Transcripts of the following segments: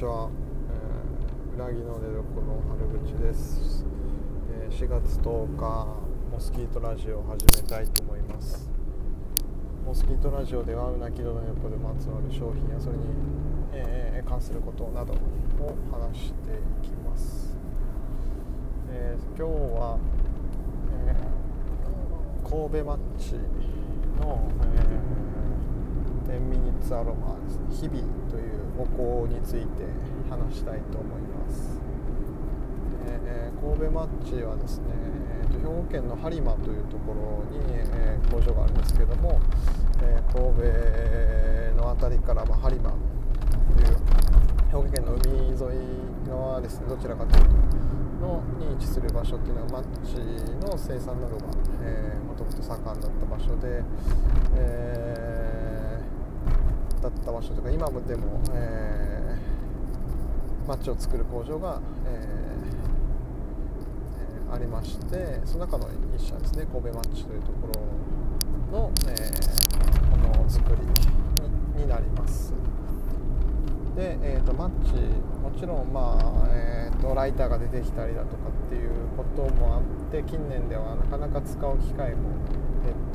ちは、えー、うなぎの出所の春口です、えー4月10日モスキートラジオを始めたいと思います。モスキートラジオではうなぎの出所でまつわる商品やそれに、えー関することなどを話していきます、えー今日は、えー神戸マッチの、えー、10ミニッツアロマですね。日々というお香について話したいと思います、えー神戸マッチはですね、えーと兵庫県の播磨というところに、えー工場があるんですけども、えー神戸の辺りから、ま、播磨という兵庫県の海沿い側ですねどちらかというとのに位置する場所っていうのはマッチの生産などがもともと盛んだった場所で、えーだった場所とか今もでも、えーマッチを作る工場が、えーありましてその中の一社ですね神戸マッチというところの、えーものづくりになります。で、えー、とマッチもちろん、まあえー、とライターが出てきたりだとかっていうこともあって近年ではなかなか使う機会も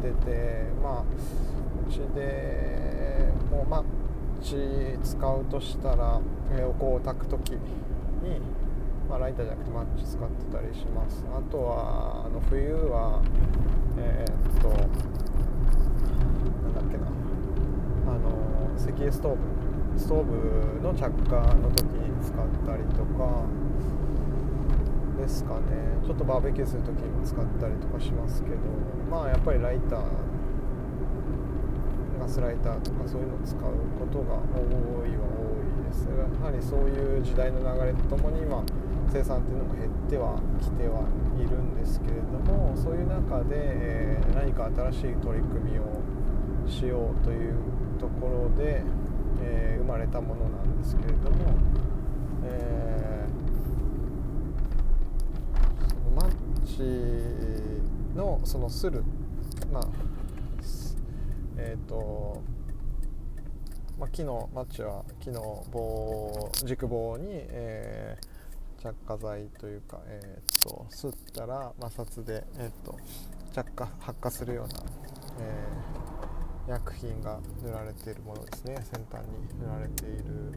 減っててまあチ使うとしたら、えーお香を炊く時に、まあ、ライターじゃなくてマッチ使ってたりします。あとはあの冬はえーっとなんだっけな。あの石油ストーブ。ストーブの着火の時に使ったりとかですかね。ちょっとバーベキューする時にも使ったりとかしますけどまあやっぱりライターガスライターとかそういうのを使うことが多いは多いです。やはりそういう時代の流れとともに今生産っていうのも減ってはきてはいるんですけれどもそういう中で、え何か新しい取り組みをしようというところで、えー生まれたものなんですけれども、えーマッチのそのするまあえっ、とまあ、木のマッチは木の棒軸棒に、えー着火剤というか、えー、と吸ったら摩擦で、えー、と着火発火するような、えー薬品が塗られているものですね。先端に塗られている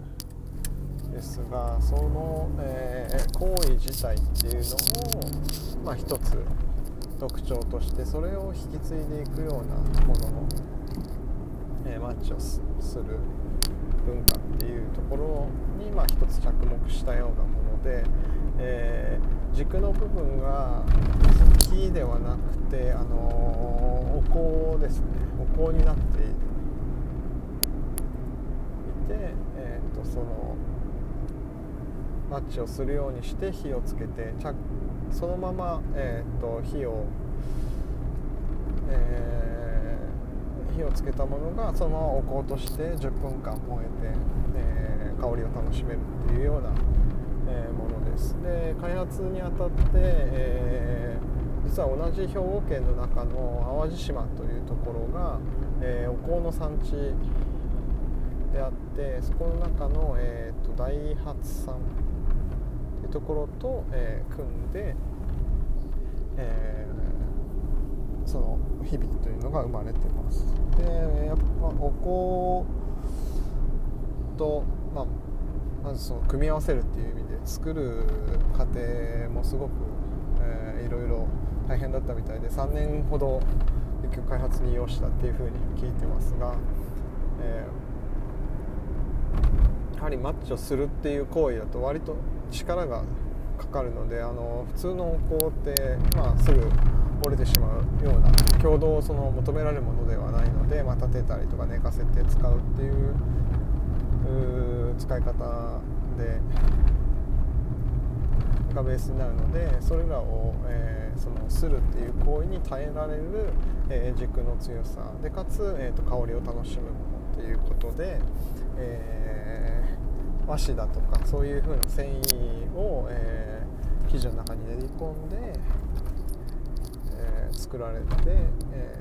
ですがその、えー行為自体っていうのを、まあ、一つ特徴としてそれを引き継いでいくようなものの、えーマッチをすする文化っていうところに、まあ、一つ着目したようなもので、えー軸の部分が木ではなくて、あのーお香ですね。お香になっていて、えー、とそのマッチをするようにして火をつけて着そのまま、えー、と火を、えー火をつけたものがそのままお香として10分間燃えて、えー香りを楽しめるっていうような、えーものです。で開発にあたって、え実は同じ兵庫県の中の淡路島というところが、えお香の産地であってそこの中の、えー、と大発さんいうところと、えー組んで、えーその日々というのが生まれてます。でやっぱお香と、まあ、まずその組み合わせるっていう意味で作る過程もすごく、えーいろいろ大変だったみたいで3年ほど結局開発に要したっていうふうに聞いてますが、えーやはりマッチをするっていう行為だと割と力がかかるのであの普通のお香って、まあ、すぐ折れてしまうような強度をその求められるものではないので、まあ、立てたりとか寝かせて使うっていう使い方でがベースになるのでそれらを、えーそのするっていう行為に耐えられる、えー軸の強さ。でかつ、えーと香りを楽しむもの。っていうことで、えー和紙だとかそういう風な繊維を、えー生地の中に練り込んで、えー作られて、え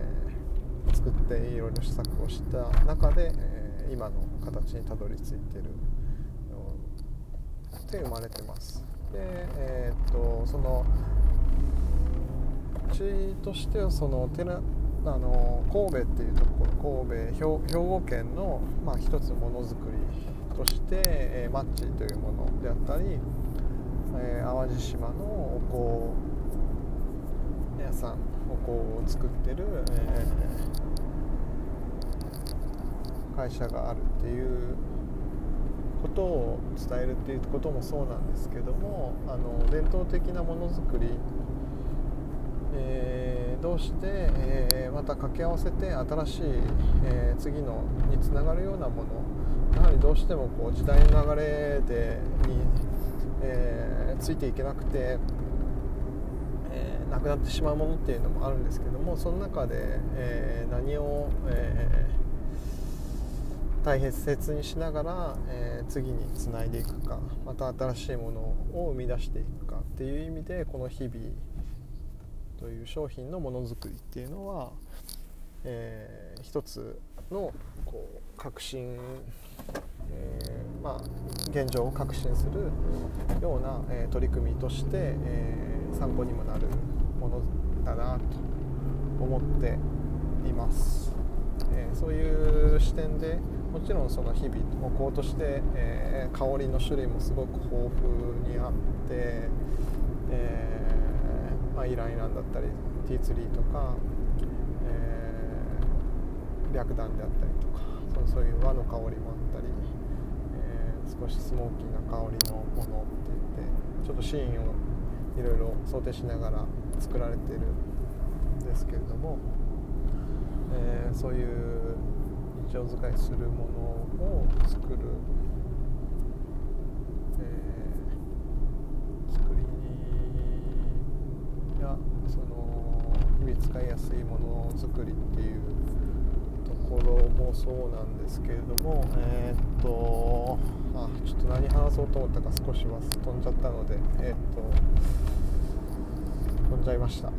ー作っていろいろ試作をした中で、えー今の形にたどり着いてるのて生まれてます。でえー、っとそのうちとしてはその寺あの神戸っていうところ神戸兵庫県の、まあ、一つのものづくりとして、えー、マッチというものであったり、えー、淡路島のお香屋さんお香を作ってる、えー、会社があるっていうことを伝えるっていうこともそうなんですけどもあの伝統的なものづくりえー、どうして、えー、また掛け合わせて新しい、えー、次のにつながるようなものやはりどうしてもこう時代の流れでに、えついていけなくて、えなくなってしまうものっていうのもあるんですけどもその中で、え何を、え大切にしながら、え次につないでいくかまた新しいものを生み出していくかっていう意味でこの日々という商品のものづくりっていうのは、えー、一つのこう革新、えー、まあ、現状を革新するような、えー、取り組みとして、え参考にもなるものだなと思っています。えそういう視点でもちろんその日々お香として、え香りの種類もすごく豊富にあって、えまあ、イランイランだったりティーツリーとか、えー、白檀であったりとかそうそういう和の香りもあったり、えー、少しスモーキーな香りのものって言ってちょっとシーンをいろいろ想定しながら作られてるんですけれども、えー、そういう日常使いするものを作るその日々使いやすいものづくりっていうところもそうなんですけれどもえー、っとあちょっと何話そうと思ったか少しは飛んじゃったのでえー、っと飛んじゃいました。か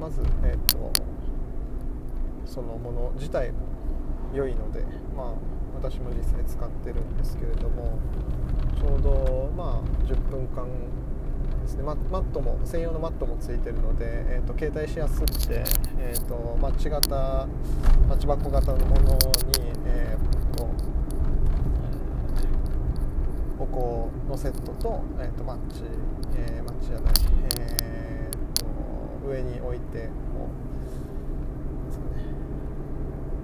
まずえー、っとそのもの自体も良いのでまあ私も実際使ってるんですけれどもちょうどまあ10分間ですね。マットも専用のマットもついてるので、えーと、携帯しやすくて、えーと、マッチ型マッチ箱型のものに、えーとお香のセットと,、えー、とマッチ、えー、マッチじゃない、えー、と上に置いてもう、ね、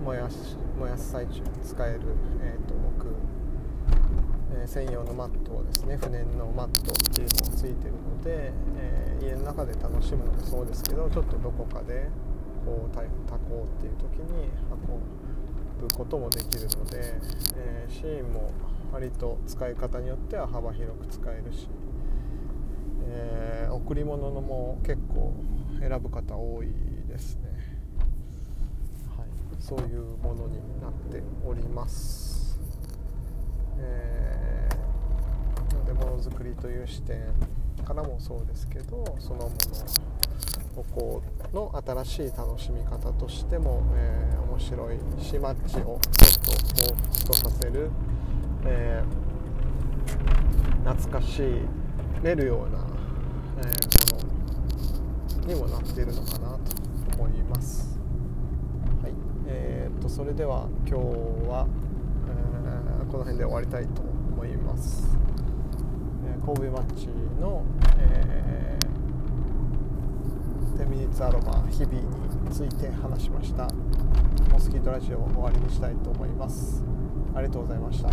燃やし燃やす最中使える、えー、と置くえ専用のマットですね不燃のマットっていうのもついてるので、えー、家の中で楽しむのもそうですけどちょっとどこかでこう炊こうっていう時に運ぶこともできるので、えー、シーンも割と使い方によっては幅広く使えるし、え、贈り物のも結構選ぶ方多いですね、はい、そういうものになっております。えー、のでものづくりという視点からもそうですけどそのものをこうの新しい楽しみ方としても、えー、面白いしマッチをちょっとこうとさせる、えー、懐かしいれるような、えー、ものにもなっているのかなと思います。はいえーと、とそれでは今日はの辺で終わりたいと思います、えー、神戸マッチの、えー、10ミニッツアロマ日々について話しました。モスキートラジオを終わりにしたいと思います。ありがとうございました。